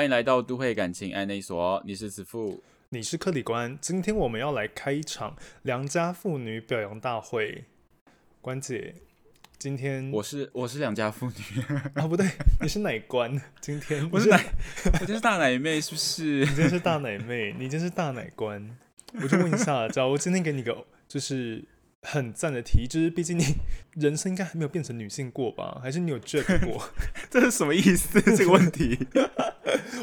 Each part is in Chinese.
欢迎来到都会感情爱内所，你是子父，你是克里官。今天我们要来开一场良家妇女表扬大会。关姐，今天我是我是良家妇女 啊，不对，你是奶官。今天 我是奶，我今天是大奶妹，是不是？你今天是大奶妹，你今天是大奶官。我就问一下，假如我今天给你个就是。很赞的题，就是毕竟你 人生应该还没有变成女性过吧？还是你有 Jack 过？这是什么意思？这个问题，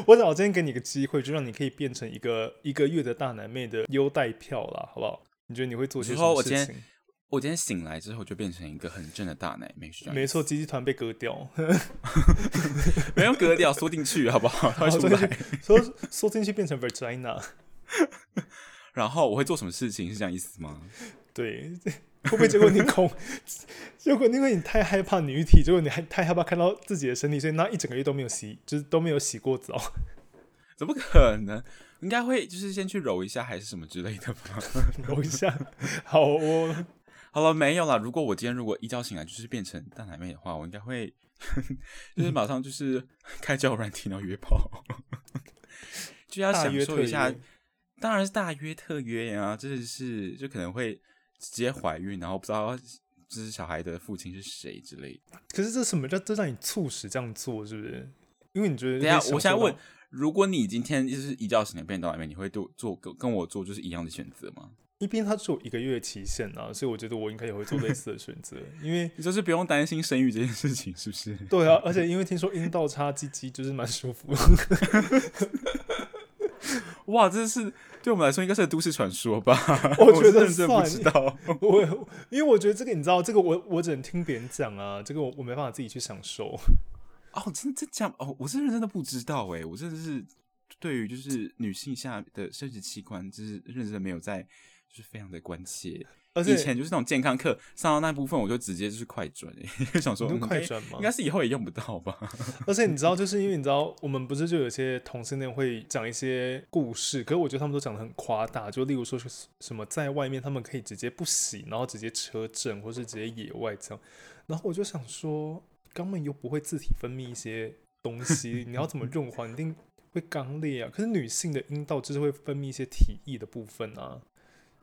我想我今天给你个机会，就让你可以变成一个一个月的大奶妹的优待票啦，好不好？你觉得你会做些什么事情？我今天醒来之后就变成一个很正的大奶妹，是没错，鸡鸡团被割掉，没有割掉，缩进去好不好？缩进去，缩缩进去变成 Vagina。然后我会做什么事情？是这样意思吗？对，会不会结果你恐？结果因为你太害怕女体，结果你还太害怕看到自己的身体，所以那一整个月都没有洗，就是都没有洗过澡。怎么可能？应该会就是先去揉一下，还是什么之类的吧？揉一下。好哦，好了，没有了。如果我今天如果一觉醒来就是变成大奶妹的话，我应该会就是马上就是开交友软体然后约炮，就要享受一下。当然是大约特约呀，这是就可能会直接怀孕，然后不知道就是小孩的父亲是谁之类的。可是这什么叫这让你促使这样做，是不是？因为你觉得等下，我现在问，如果你今天就是一觉醒来变到里面，你会做做跟跟我做就是一样的选择吗？一边他只有一个月期限啊，所以我觉得我应该也会做类似的选择，因为你 就是不用担心生育这件事情，是不是？对啊，而且因为听说阴道插鸡鸡就是蛮舒服。哇，这是对我们来说应该是个都市传说吧？我觉得不知道，我因为我觉得这个你知道，这个我我只能听别人讲啊，这个我我没办法自己去享受。哦，真的这样哦，我是认真的不知道哎，我真的是对于就是女性下的生殖器官，就是认真的没有在，就是非常的关切。而且以前就是那种健康课上到那部分，我就直接就是快转哎，就想说快转吗？应该是以后也用不到吧。而且你知道，就是因为你知道，我们不是就有些同性恋会讲一些故事，可是我觉得他们都讲的很夸大，就例如说是什么在外面他们可以直接不洗，然后直接车震，或是直接野外这样。然后我就想说，肛门又不会自体分泌一些东西，你要怎么润滑，一定会肛裂啊。可是女性的阴道就是会分泌一些体液的部分啊。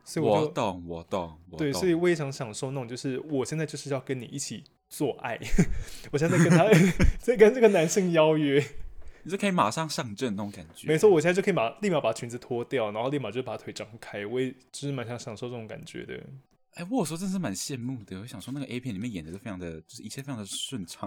所以我，我懂，我懂，我懂。对，所以我也想享受那种，就是我现在就是要跟你一起做爱，我现在在跟他在跟这个男生邀约，你就可以马上上阵那种感觉。没错，我现在就可以马立马把裙子脱掉，然后立马就把腿张开，我也就是蛮想享受这种感觉的。哎、欸，我有时候真是蛮羡慕的，我想说那个 A 片里面演的都非常的，就是一切非常的顺畅。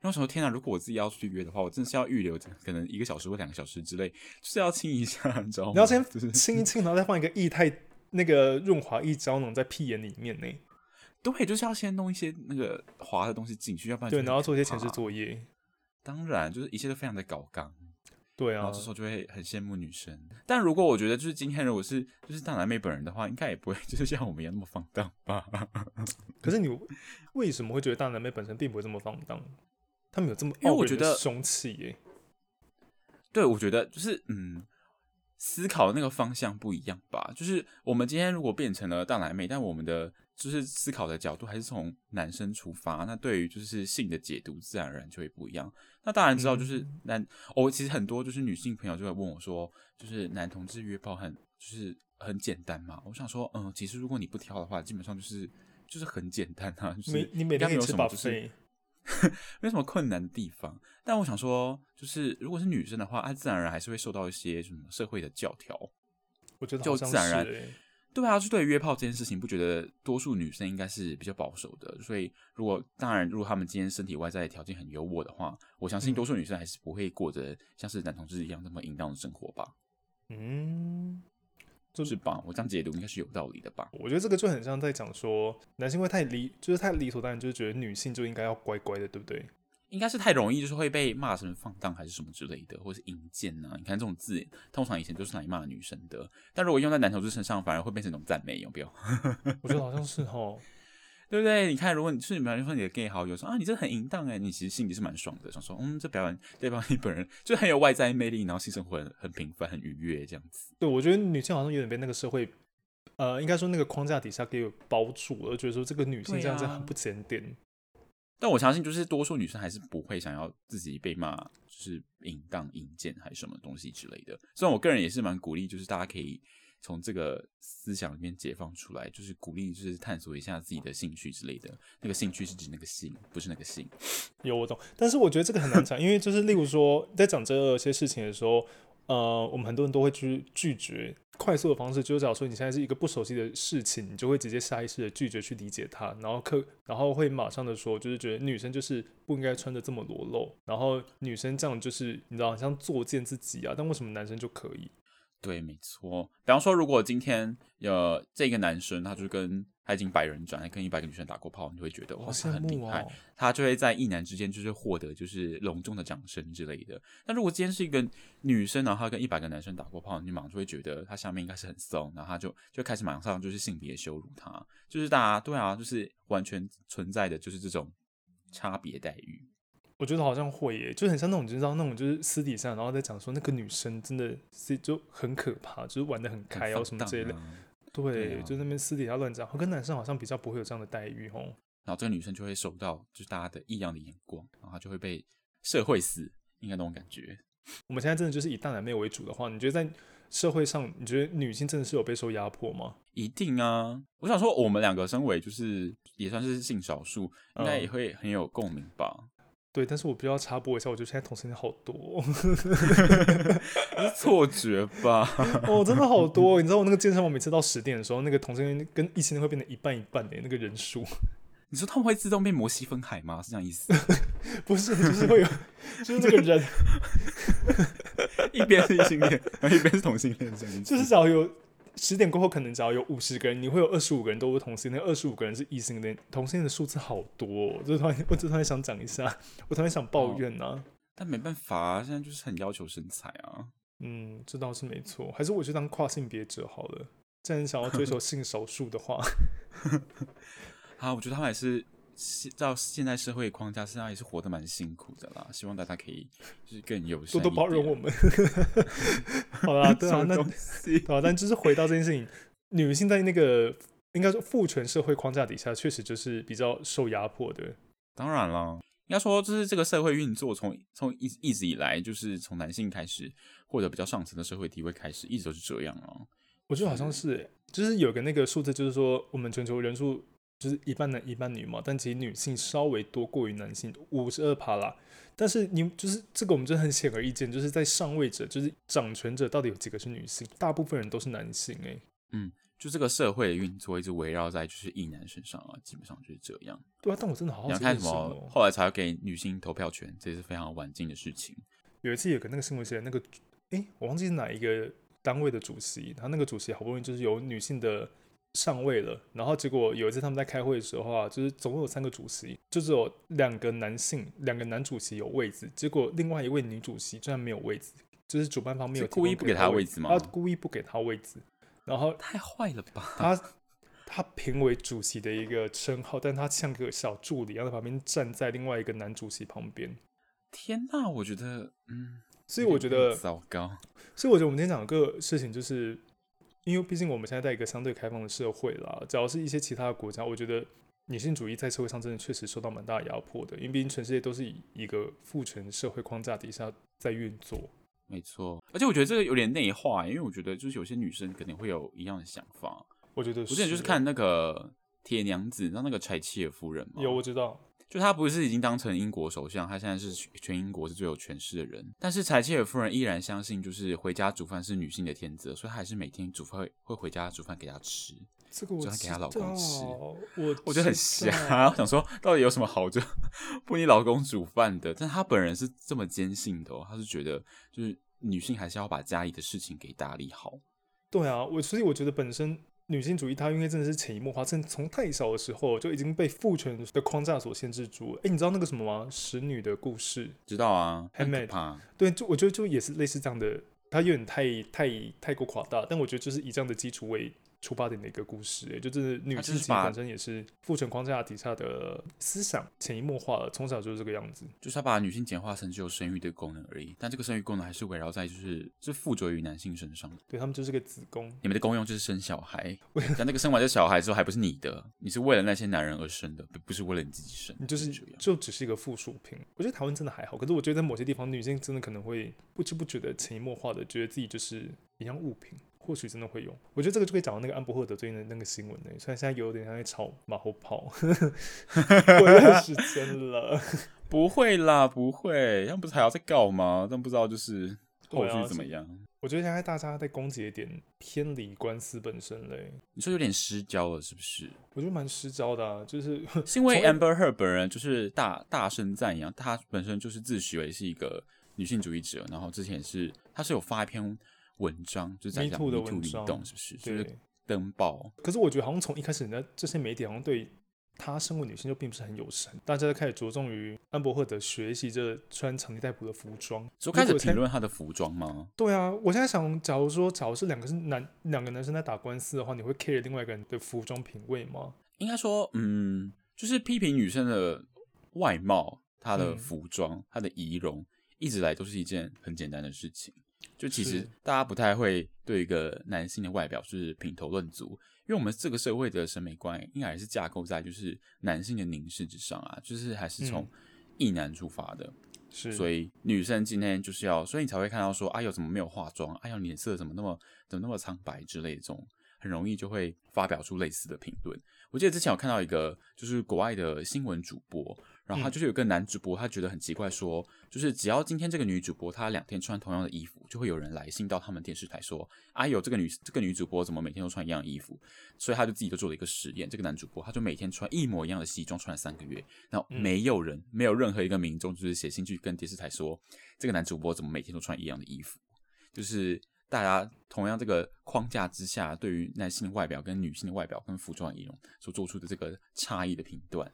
然后我想说，天哪，如果我自己要出去约的话，我真的是要预留可能一个小时或两个小时之类，就是要亲一下，你知道吗？你要先亲一亲，然后再换一个液态。那个润滑液胶囊在屁眼里面呢，对，就是要先弄一些那个滑的东西进去，要不然对，然后做一些前置作业。当然，就是一切都非常的搞刚，对啊，然后这时候就会很羡慕女生。但如果我觉得就是今天如果是就是大奶妹本人的话，应该也不会就是像我们一样那么放荡吧？可是你为什么会觉得大奶妹本身并不会这么放荡？他们有这么因为我觉得凶器耶？对，我觉得就是嗯。思考的那个方向不一样吧，就是我们今天如果变成了大奶妹，但我们的就是思考的角度还是从男生出发，那对于就是性的解读自然而然就会不一样。那当然知道就是男，我、嗯哦、其实很多就是女性朋友就会问我说，就是男同志约炮很就是很简单嘛？我想说，嗯，其实如果你不挑的话，基本上就是就是很简单啊，就是没你每天有什么就是。没什么困难的地方，但我想说，就是如果是女生的话，她自然而然还是会受到一些什么社会的教条。我觉得就自然而然，对啊，就对于约炮这件事情，不觉得多数女生应该是比较保守的。所以，如果当然，如果他们今天身体外在的条件很优渥的话，我相信多数女生还是不会过着像是男同志一样那么淫荡的生活吧。嗯。就是吧，我这样解读应该是有道理的吧？我觉得这个就很像在讲说，男性会太理，就是太理所当然，就是觉得女性就应该要乖乖的，对不对？应该是太容易，就是会被骂什么放荡还是什么之类的，或是淫贱呐。你看这种字，通常以前都是拿来骂女生的，但如果用在男同志身上，反而会变成一种赞美，有没有？我觉得好像是齁。对不对？你看，如果你是你，比如说你的 gay 好友说啊，你真的很淫荡哎，你其实心里是蛮爽的，想说嗯，这表演代表你本人就很有外在魅力，然后性生活很很平凡、很愉悦这样子。对，我觉得女性好像有点被那个社会，呃，应该说那个框架底下给包住了，觉得说这个女性这样子很不检点。但我相信，就是多数女生还是不会想要自己被骂，就是淫荡、淫贱还是什么东西之类的。虽然我个人也是蛮鼓励，就是大家可以从这个思想里面解放出来，就是鼓励，就是探索一下自己的兴趣之类的。那个兴趣是指那个性，不是那个性。有我懂，但是我觉得这个很难讲，因为就是例如说，在讲这些事情的时候，呃，我们很多人都会去拒绝。快速的方式就是，假如说你现在是一个不熟悉的事情，你就会直接下意识的拒绝去理解它，然后可然后会马上的说，就是觉得女生就是不应该穿的这么裸露，然后女生这样就是你知道，像作贱自己啊，但为什么男生就可以？对，没错。比方说，如果今天有这个男生，他就跟他已经百人转，还跟一百个女生打过炮，你就会觉得哇，他很厉害。他就会在一男之间就是获得就是隆重的掌声之类的。那如果今天是一个女生，然后他跟一百个男生打过炮，你马上就会觉得他下面应该是很松，然后他就就开始马上就是性别羞辱他，就是大家对啊，就是完全存在的就是这种差别待遇。我觉得好像会耶，就很像那种，你知道那种，就是私底下然后在讲说那个女生真的是就很可怕，就是玩的很开啊什么之类的。对，就那边私底下乱讲，跟男生好像比较不会有这样的待遇哦。然后这个女生就会受到就是大家的异样的眼光，然后她就会被社会死，应该那种感觉。我们现在真的就是以大男妹为主的话，你觉得在社会上，你觉得女性真的是有被受压迫吗？一定啊！我想说，我们两个身为就是也算是性少数，应该也会很有共鸣吧。嗯对，但是我必须要插播一下，我觉得现在同性恋好多，哦，是错觉吧？哦，真的好多！你知道我那个健身房每次到十点的时候，那个同性恋跟异性恋会变成一半一半的那个人数。你说他们会自动变摩西分海吗？是这样意思？不是，就是会有，就是这个人一边是异性恋，然后一边是同性恋，这样子。就是只要有。十点过后，可能只要有五十个人，你会有二十五个人都是同性恋，二十五个人是异性恋，同性恋的数字好多，哦。就突然，我就突然想讲一下，我突然想抱怨呐，啊哦。但没办法啊，现在就是很要求身材啊。嗯，这倒是没错。还是我去当跨性别者好了。既然想要追求 性少数的话 啊，我觉得他们还是。照现在社会框架，实际上也是活得蛮辛苦的啦。希望大家可以就是更友善，多多包容我们。好啦，对啊，那好，但就是回到这件事情，女性在那个应该说父权社会框架底下，确实就是比较受压迫的。当然了，应该说就是这个社会运作从从一一直以来，就是从男性开始或者比较上层的社会地位开始，一直都是这样啊。我觉得好像是，就是有个那个数字，就是说我们全球人数。就是一半男一半女嘛，但其实女性稍微多过于男性五十二趴啦。但是你就是这个，我们就很显而易见，就是在上位者，就是掌权者，到底有几个是女性？大部分人都是男性诶、欸。嗯，就这个社会的运作一直围绕在就是异男身上啊，基本上就是这样。对啊，但我真的好好奇，你看什么？后来才给女性投票权，这也是非常晚近的事情。有一次有个那个新闻写那个，诶、欸，我忘记是哪一个单位的主席，他那个主席好不容易就是有女性的。上位了，然后结果有一次他们在开会的时候啊，就是总共有三个主席，就只有两个男性，两个男主席有位置，结果另外一位女主席居然没有位置，就是主办方没有故意不给他位置吗？他故意不给他位置，然后太坏了吧？他他评为主席的一个称号，但他像个小助理，然后在旁边站在另外一个男主席旁边。天哪，我觉得，嗯，所以我觉得糟糕。所以我觉得我们今天讲的个事情就是。因为毕竟我们现在在一个相对开放的社会啦，只要是一些其他的国家，我觉得女性主义在社会上真的确实受到蛮大的压迫的。因为毕竟全世界都是以一个父权社会框架底下在运作。没错，而且我觉得这个有点内化，因为我觉得就是有些女生肯定会有一样的想法。我觉得是，我之前就是看那个铁娘子，你知道那个柴契尔夫人吗？有，我知道。就他不是已经当成英国首相，他现在是全英国是最有权势的人。但是柴切尔夫人依然相信，就是回家煮饭是女性的天职，所以她还是每天煮饭会会回家煮饭给他吃。这个我给她老公吃，我我觉得很瞎。我想说，到底有什么好就 不你老公煮饭的？但她本人是这么坚信的哦，他是觉得就是女性还是要把家里的事情给打理好。对啊，我所以我觉得本身。女性主义，它因为真的是潜移默化，从从太小的时候就已经被父权的框架所限制住了。哎，你知道那个什么吗？使女的故事？知道啊，很可怕。对，就我觉得就也是类似这样的，它有点太太太过夸大。但我觉得就是以这样的基础为出发点的一个故事，哎，就是女性本身也是父权框架底下的思想潜移默化了，从小就是这个样子，就是他把女性简化成只有生育的功能而已，但这个生育功能还是围绕在就是是附着于男性身上，对他们就是个子宫，你们的功用就是生小孩，但那个生完这小孩之后还不是你的，你是为了那些男人而生的，不是为了你自己生，你就是就只是一个附属品。我觉得台湾真的还好，可是我觉得在某些地方，女性真的可能会不知不觉的潜移默化的觉得自己就是一样物品。或许真的会有，我觉得这个就可以讲到那个安博赫德最近的那个新闻呢。虽然现在有点像在炒马后炮，过了时间了，不会啦，不会，他们不是还要再告吗？但不知道就是后续怎么样。啊、我觉得现在大家在攻击一点偏离官司本身嘞。你说有点失焦了，是不是？我觉得蛮失焦的啊，就是是因为 Amber Heard 本人就是大大声赞扬，他本身就是自诩为是一个女性主义者，然后之前是他是有发一篇。文章就是在讲 MeToo 的文章，是不是？就是登报。可是我觉得好像从一开始，那这些媒体好像对她身为女性就并不是很友善，大家都开始着重于安博赫德学习这穿强尼戴普的服装，就开始评论她的服装吗？对啊，我现在想，假如说，假如是两个是男两个男生在打官司的话，你会 care 另外一个人的服装品味吗？应该说，嗯，就是批评女生的外貌、她的服装、她、嗯、的仪容，一直来都是一件很简单的事情。就其实大家不太会对一个男性的外表是品头论足，因为我们这个社会的审美观应该还是架构在就是男性的凝视之上啊，就是还是从异男出发的，是，所以女生今天就是要，所以你才会看到说，哎呦怎么没有化妆，哎呦脸色怎么那么怎么那么苍白之类的这种，很容易就会发表出类似的评论。我记得之前有看到一个就是国外的新闻主播。然后他就是有个男主播，他觉得很奇怪，说就是只要今天这个女主播她两天穿同样的衣服，就会有人来信到他们电视台说，哎呦，这个女这个女主播怎么每天都穿一样的衣服？所以他就自己就做了一个实验，这个男主播他就每天穿一模一样的西装，穿了三个月，然后没有人，没有任何一个民众就是写信去跟电视台说，这个男主播怎么每天都穿一样的衣服？就是大家同样这个框架之下，对于男性的外表跟女性的外表跟服装仪容所做出的这个差异的评断。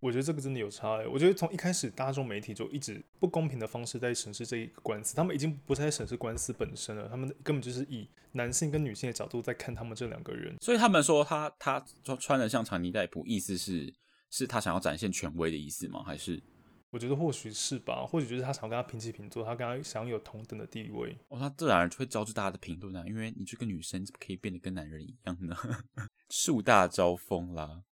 我觉得这个真的有差欸。我觉得从一开始，大众媒体就一直不公平的方式在审视这一个官司，他们已经不再审视官司本身了，他们根本就是以男性跟女性的角度在看他们这两个人。所以他们说他他穿穿的像长尼戴普，意思是是他想要展现权威的意思吗？还是？我觉得或许是吧，或许就是他想要跟他平起平坐，他跟他想要有同等的地位。哦，他自然就会招致大家的评论啊，因为你这个女生怎么可以变得跟男人一样呢？树大招风啦。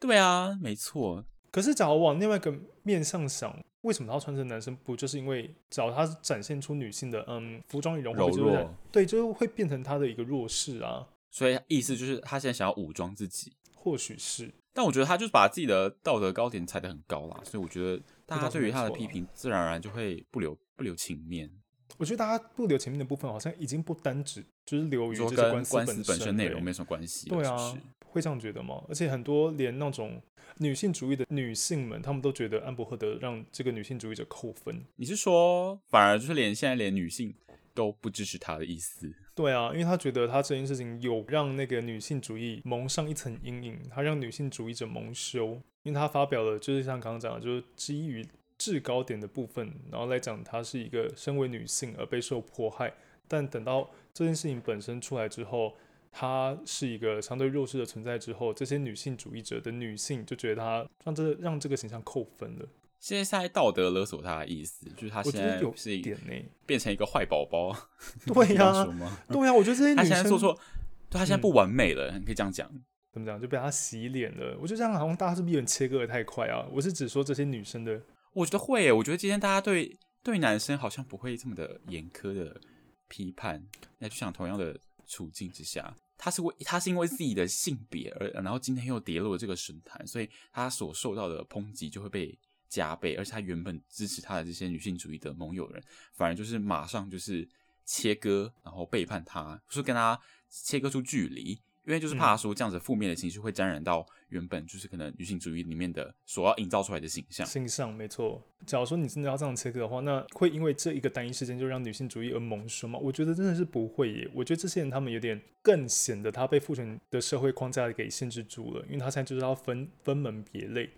对啊，没错。可是，假如往另外一个面上想，为什么他要穿成男生？不就是因为，只要他展现出女性的嗯服装仪容，会不会就是，柔弱，对，就会变成他的一个弱势啊。所以意思就是他现在想要武装自己，或许是。但我觉得他就是把自己的道德高点踩得很高啦，所以我觉得大家对于他的批评，自然而然就会不留不留情面。我觉得大家不留情面的部分，好像已经不单指就是留于这跟官司本身内容没什么关系。对啊，会这样觉得吗？而且很多连那种。女性主义的女性们，她们都觉得安博赫德让这个女性主义者扣分。你是说，反而就是连现在连女性都不支持他的意思？对啊，因为他觉得他这件事情有让那个女性主义蒙上一层阴影，他让女性主义者蒙羞。因为他发表了，就是像刚刚讲的，就是基于制高点的部分，然后来讲她是一个身为女性而备受迫害。但等到这件事情本身出来之后，她是一个相对弱势的存在之后，这些女性主义者的女性就觉得她让这让这个形象扣分了。现在是在道德勒索她的意思，就是她现在是一点呢，变成一个坏宝宝。对呀、啊，对呀、啊，我觉得这些女生她现在做错，对她现在不完美了，嗯、你可以这样讲。怎么讲？就被她洗脸了。我觉得这样好像大家是不是有点切割的太快啊？我是只说这些女生的，我觉得会耶。我觉得今天大家对对男生好像不会这么的严苛的批判。那就像同样的。处境之下，他是为他是因为自己的性别而，然后今天又跌落这个神坛，所以他所受到的抨击就会被加倍，而且他原本支持他的这些女性主义的盟友人，反而就是马上就是切割，然后背叛他，就是跟他切割出距离。因为就是怕说这样子负面的情绪会沾染到原本就是可能女性主义里面的所要营造出来的形象。形象没错。假如说你真的要这样切割的话，那会因为这一个单一事件就让女性主义而蒙羞吗？我觉得真的是不会耶。我觉得这些人他们有点更显得他被父权的社会框架给限制住了，因为他现在就是要分分门别类，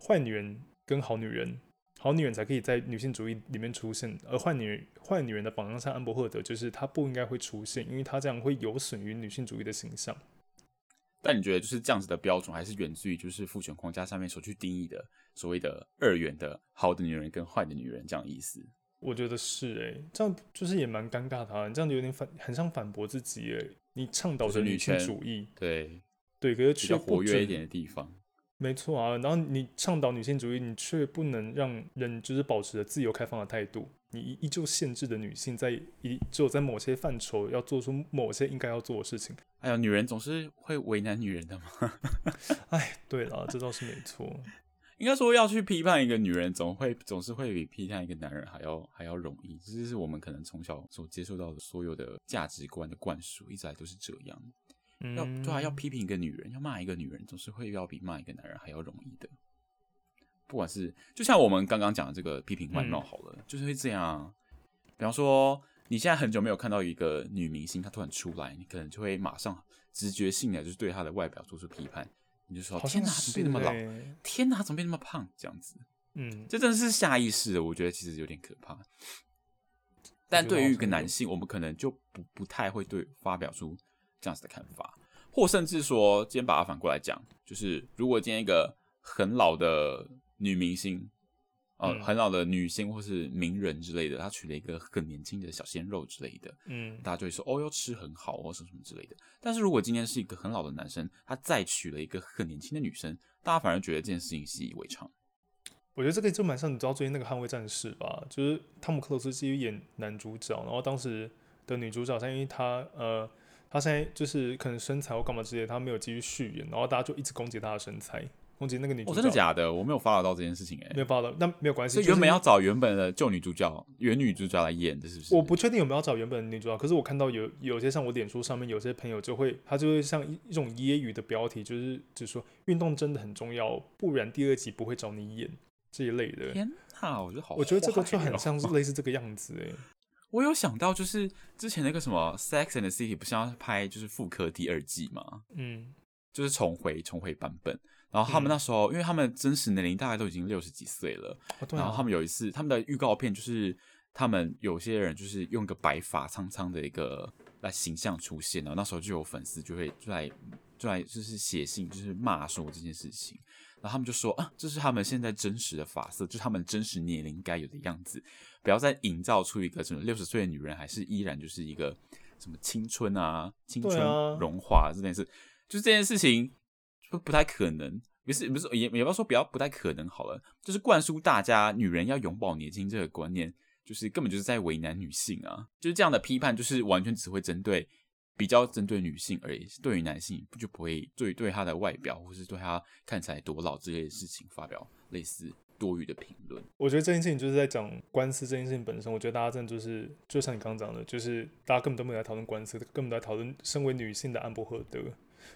坏女人跟好女人。好女人才可以在女性主义里面出现，而坏女人、坏女人的榜样像安博赫德，就是她不应该会出现，因为她这样会有损于女性主义的形象。但你觉得就是这样子的标准，还是源自于就是父权框架上面所去定义的所谓的二元的好的女人跟坏的女人这样意思？我觉得是诶、欸，这样就是也蛮尴尬的啊，你这样子有点反，很像反驳自己诶。你倡导的女性主义，对对，可是却活跃一点的地方，没错啊。然后你倡导女性主义，你却不能让人就是保持着自由开放的态度，你依旧限制的女性在一只有在某些范畴要做出某些应该要做的事情。哎呀，女人总是会为难女人的嘛。哎，对了，这倒是没错。应该说要去批判一个女人，总会总是会比批判一个男人还要还要容易。这就是我们可能从小所接受到的所有的价值观的灌输，一直来都是这样。嗯、要对啊，要批评一个女人，要骂一个女人，总是会要比骂一个男人还要容易的。不管是就像我们刚刚讲的这个批评外貌好了，嗯、就是会这样。比方说，你现在很久没有看到一个女明星，她突然出来，你可能就会马上直觉性的就是对她的外表做出批判。你就说：“天哪，怎么变那么老？天哪，怎么变那么胖？这样子，嗯，这真的是下意识的。我觉得其实有点可怕。但对于一个男性，我们可能就不不太会对发表出这样子的看法，或甚至说，今天把它反过来讲，就是如果今天一个很老的女明星。”呃，很老的女星或是名人之类的，她娶了一个很年轻的小鲜肉之类的，嗯，大家就会说哦，要吃很好哦什么什么之类的。但是如果今天是一个很老的男生，他再娶了一个很年轻的女生，大家反而觉得这件事情习以为常。我觉得这个就蛮像你知道最近那个《捍卫战士》吧，就是汤姆克鲁斯继续演男主角，然后当时的女主角，因为她呃，她现在就是可能身材或干嘛之类的，她没有继续续演，然后大家就一直攻击她的身材。攻击那个女主角，哦，真的假的？我没有 follow 到这件事情，哎，没有 follow 到，那没有关系。所以原本要找原本的旧女主角，原女主角来演的，是不是？我不确定有没有要找原本的女主角，可是我看到有有些像我脸书上面有些朋友就会，他就会像一一种揶揄的标题，就是就是说运动真的很重要，不然第二集不会找你演这一类的。天哪，我觉得好，我觉得这个就很像是类似这个样子，哎，我有想到就是之前那个什么 Sex and the City 不是要拍就是复刻第二季吗？嗯，就是重回重回版本。然后他们那时候，嗯、因为他们真实年龄大概都已经六十几岁了，哦啊、然后他们有一次他们的预告片就是他们有些人就是用个白发苍苍的一个来形象出现，然后那时候就有粉丝就会就来就来就是写信就是骂说这件事情，然后他们就说啊，这是他们现在真实的发色，就是他们真实年龄该有的样子，不要再营造出一个什么六十岁的女人还是依然就是一个什么青春啊青春融化这件事，啊、就是这件事情。不不太可能，不是不是也也不要说不要不太可能好了，就是灌输大家女人要永葆年轻这个观念，就是根本就是在为难女性啊！就是这样的批判，就是完全只会针对比较针对女性而已，对于男性不就不会对对他的外表或是对他看起来多老之类的事情发表类似多余的评论。我觉得这件事情就是在讲官司这件事情本身，我觉得大家真的就是就像你刚刚讲的，就是大家根本都没有在讨论官司，根本都在讨论身为女性的安博赫德。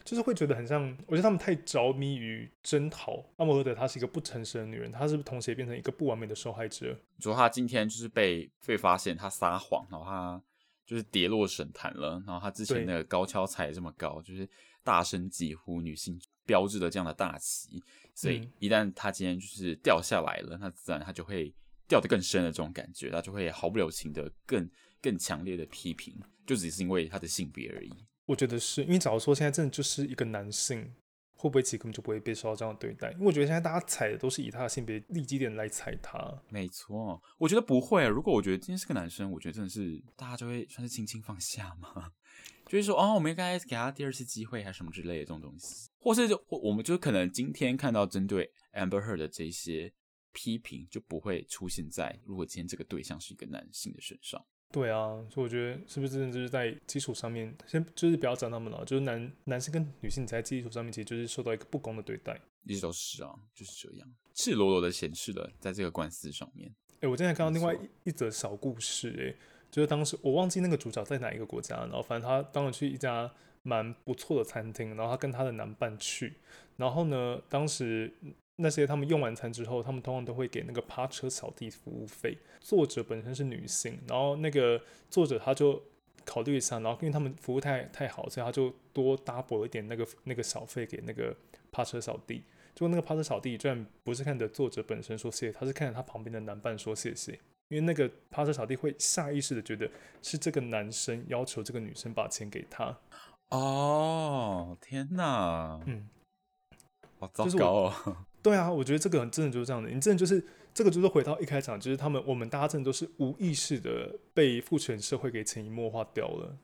就是会觉得很像，我觉得他们太着迷于征讨。安博赫德她是一个不诚实的女人，她是不是同时也变成一个不完美的受害者？你说她今天就是被被发现她撒谎，然后她就是跌落神坛了。然后她之前那个高跷踩这么高，就是大声疾呼女性标志的这样的大旗。所以一旦他今天就是掉下来了，那自然他就会掉得更深的这种感觉，他就会毫不留情的更更强烈的批评，就只是因为他的性别而已。我觉得是因为假如说现在真的就是一个男性，会不会其实根本就不会被受到这样的对待？因为我觉得现在大家踩的都是以他的性别立基点来踩他。没错，我觉得不会。如果我觉得今天是个男生，我觉得真的是大家就会算是轻轻放下嘛，就是说哦，我们应该给他第二次机会，还是什么之类的这种东西，或是就或我们就可能今天看到针对 Amber Heard 的这些批评，就不会出现在如果今天这个对象是一个男性的身上。对啊，所以我觉得是不是真的就是在基础上面，先就是不要讲他们了，就是男男性跟女性在基础上面其实就是受到一个不公的对待，一直都是啊，就是这样，赤裸裸的显示了在这个官司上面。哎、欸，我今天看到另外一则小故事、欸，哎，就是当时我忘记那个主角在哪一个国家，然后反正他当时去一家蛮不错的餐厅，然后他跟他的男伴去，然后呢，当时。那些他们用完餐之后，他们通常都会给那个趴车小弟服务费。作者本身是女性，然后那个作者他就考虑一下，然后因为他们服务太太好，所以他就多 double 一点那个那个小费给那个趴车小弟。结果那个趴车小弟居然不是看着作者本身说谢谢，他是看着他旁边的男伴说谢谢，因为那个趴车小弟会下意识的觉得是这个男生要求这个女生把钱给他。哦，天哪，嗯，好糟糕哦。对啊，我觉得这个真的就是这样的，你真的就是这个就是回到一开场，就是他们我们大家真的都是无意识的被父权社会给潜移默化掉了。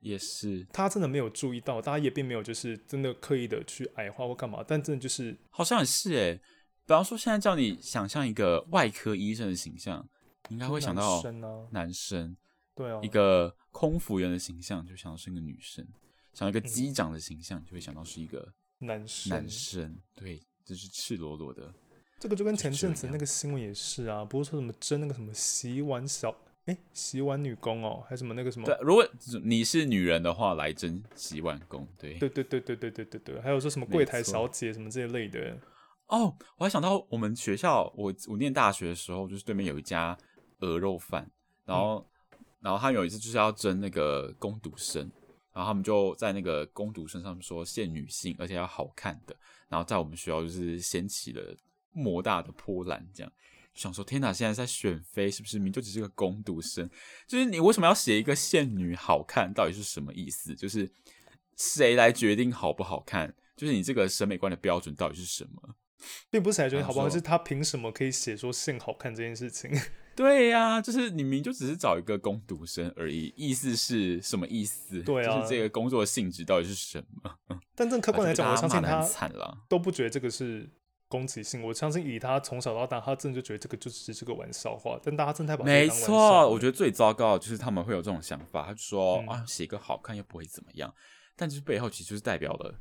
也是，他真的没有注意到，大家也并没有就是真的刻意的去矮化或干嘛，但真的就是好像也是哎。比方说，现在叫你想象一个外科医生的形象，应该会想到男生，啊、男生对啊，一个空服员的形象就想到是一个女生，想到一个机长的形象就会想到是一个男生，男生对，这，就是赤裸裸的。这个就跟前阵子那个新闻也是啊，不是说什么争那个什么洗碗小。哎，洗碗女工哦，还是什么那个什么？对，如果你是女人的话，来争洗碗工。对，对，对，对，对，对，对，对，对，还有说什么柜台小姐什么这一类的。哦，我还想到我们学校，我我念大学的时候，就是对面有一家鹅肉饭，然后，嗯、然后他有一次就是要争那个工读生，然后他们就在那个攻读生上面说限女性，而且要好看的，然后在我们学校就是掀起了莫大的波澜，这样。想说天哪，现在在选妃是不是？明就只是个攻读生，就是你为什么要写一个限女好看？到底是什么意思？就是谁来决定好不好看？就是你这个审美观的标准到底是什么？并不是谁决定好不好，是他凭什么可以写说限好看这件事情？对呀、啊，就是你明就只是找一个工读生而已，意思是什么意思？对啊，就是这个工作性质到底是什么？但正客观来讲，我相信他惨了，都不觉得这个是。攻击性，我相信以他从小到大，他真的就觉得这个就只是个玩笑话。但大家真的太把没错，我觉得最糟糕的就是他们会有这种想法，他就说、嗯、啊，写个好看又不会怎么样。但就是背后其实就是代表了，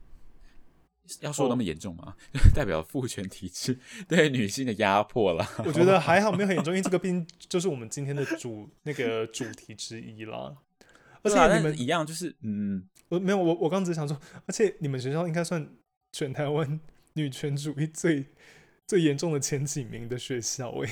要说那么严重吗？哦、代表父权体制对女性的压迫了。我觉得还好，没有很严重，因为这个毕竟就是我们今天的主那个主题之一啦。而且你们一样，就是嗯，我没有我我刚只是想说，而且你们学校应该算全台湾。女权主义最最严重的前几名的学校，哎，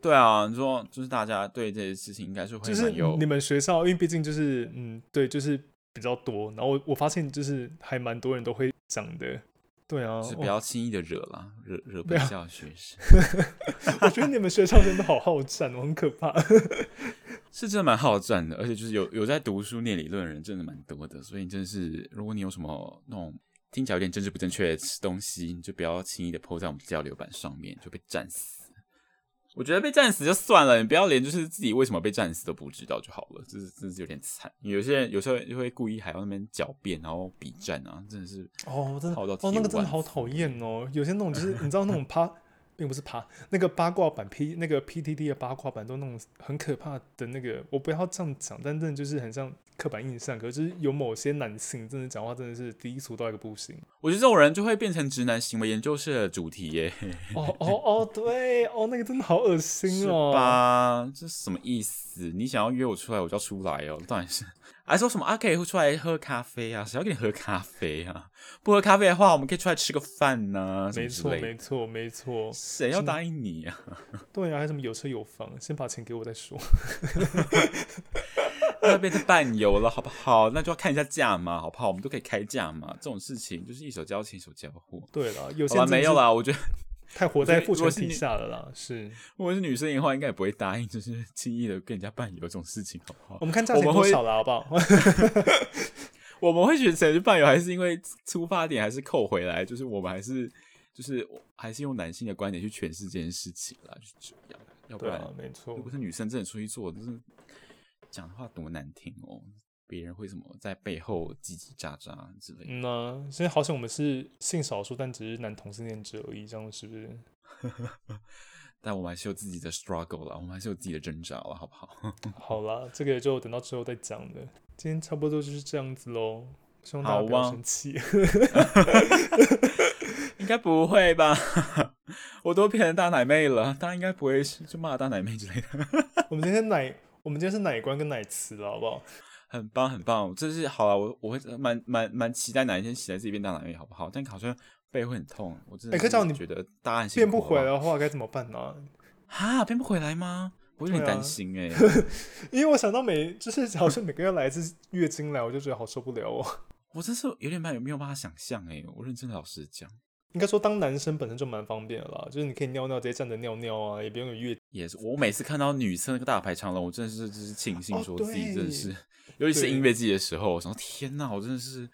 对啊，你说就是大家对这些事情应该是会就是你们学校，因为毕竟就是嗯，对，就是比较多。然后我我发现就是还蛮多人都会讲的，对啊，是不要轻易的惹啦，惹惹不下学生。我觉得你们学校真的好好战，我很可怕，是真的蛮好战的，而且就是有有在读书念理论的人真的蛮多的，所以真的是如果你有什么那种。听起来有点政治不正确的东西，你就不要轻易的 po 在我们交流板上面，就被战死。我觉得被战死就算了，你不要连就是自己为什么被战死都不知道就好了，这是真是有点惨。有些人有时候就会故意还要那边狡辩，然后比战啊，真的是哦，真的哦，那个真的好讨厌哦。有些那种就是你知道那种 趴。并不是爬那个八卦版 P 那个 PTT 的八卦版都那种很可怕的那个，我不要这样讲，但真的就是很像刻板印象。可是有某些男性真的讲话真的是低俗到一个不行。我觉得这种人就会变成直男行为研究室的主题耶。哦哦哦，对哦，那个真的好恶心哦。是吧？这是什么意思？你想要约我出来，我就要出来哦。当然是。还说什么啊？可以出来喝咖啡啊？谁要跟你喝咖啡啊？不喝咖啡的话，我们可以出来吃个饭呢、啊。没错，没错，没错。谁要答应你呀、啊？对啊，还什么有车有房？先把钱给我再说。那变成伴游了，好不好？那就要看一下价嘛，好不好？我们都可以开价嘛。这种事情就是一手交钱一手交货。对了，有些没有啦，我觉得。太活在父权底下了啦，是。如果是女生的话，应该也不会答应，就是轻易的跟人家伴游这种事情，好不好？我们看价钱多少了，好不好？我们会选择去伴游，还是因为出发点还是扣回来，就是我们还是就是还是用男性的观点去诠释这件事情啦，就这样。要不然，啊、没错。如果是女生真的出去做，就是讲的话多难听哦。别人会什么在背后叽叽喳喳之类的？嗯呐，现在好像我们是性少数，但只是男同性恋者而已，这样是不是？但我们还是有自己的 struggle 了，我们还是有自己的挣扎了，好不好？好啦，这个就等到之后再讲了。今天差不多就是这样子喽，希望大家不要生气。应该不会吧？我都变成大奶妹了，大家应该不会就骂大奶妹之类的。我们今天奶，我们今天是奶官跟奶慈了，好不好？很棒，很棒，这是好了，我我会蛮蛮蛮期待哪一天起来自己变大奶妹，好不好？但好像背会很痛，我真的。哎、欸，可是你觉得答案变不回来的话该怎么办呢？哈，变不回来吗？我有点担心哎、因为我想到每就是好像每个月来一次月经来，我就觉得好受不了哦。我真是有点没有没有办法想象哎，我认真的老实讲，应该说当男生本身就蛮方便的啦，就是你可以尿尿直接站着尿尿啊，也不用有月。也是，我每次看到女厕那个大排长龙，我真的是就是庆幸说自己真的是，哦、尤其是音乐季的时候，我想说天哪，我真的是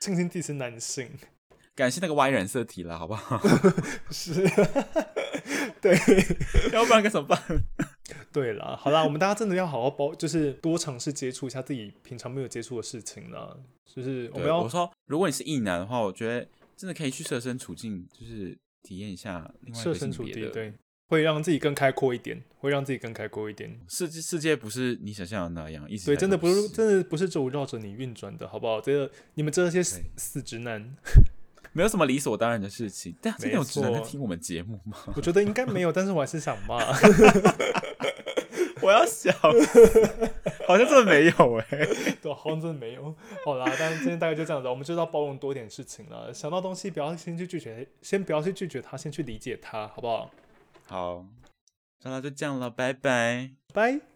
庆幸自己是男性。感谢那个 Y 染色体了，好不好？是，对，要不然该怎么办？对啦，好啦，我们大家真的要好好包，就是多尝试接触一下自己平常没有接触的事情啦。就是我们要我说，如果你是异男的话，我觉得真的可以去设身处境，就是体验一下另外一个性别的，对，会让自己更开阔一点，会让自己更开阔一点。世界世界不是你想象的那样，意思对，真的不是，真的不是就绕着你运转的，好不好？这个你们这些死直男。没有什么理所当然的事情，但真的有直男在听我们节目吗？我觉得应该没有，但是我还是想骂。我要想，好像真的没有哎、欸，对，好像真的没有。好啦，但是今天大概就这样子，我们就是要包容多点事情了。想到东西不要先去拒绝，先不要去拒绝他，先去理解他，好不好？好，那就这样了，拜拜，拜。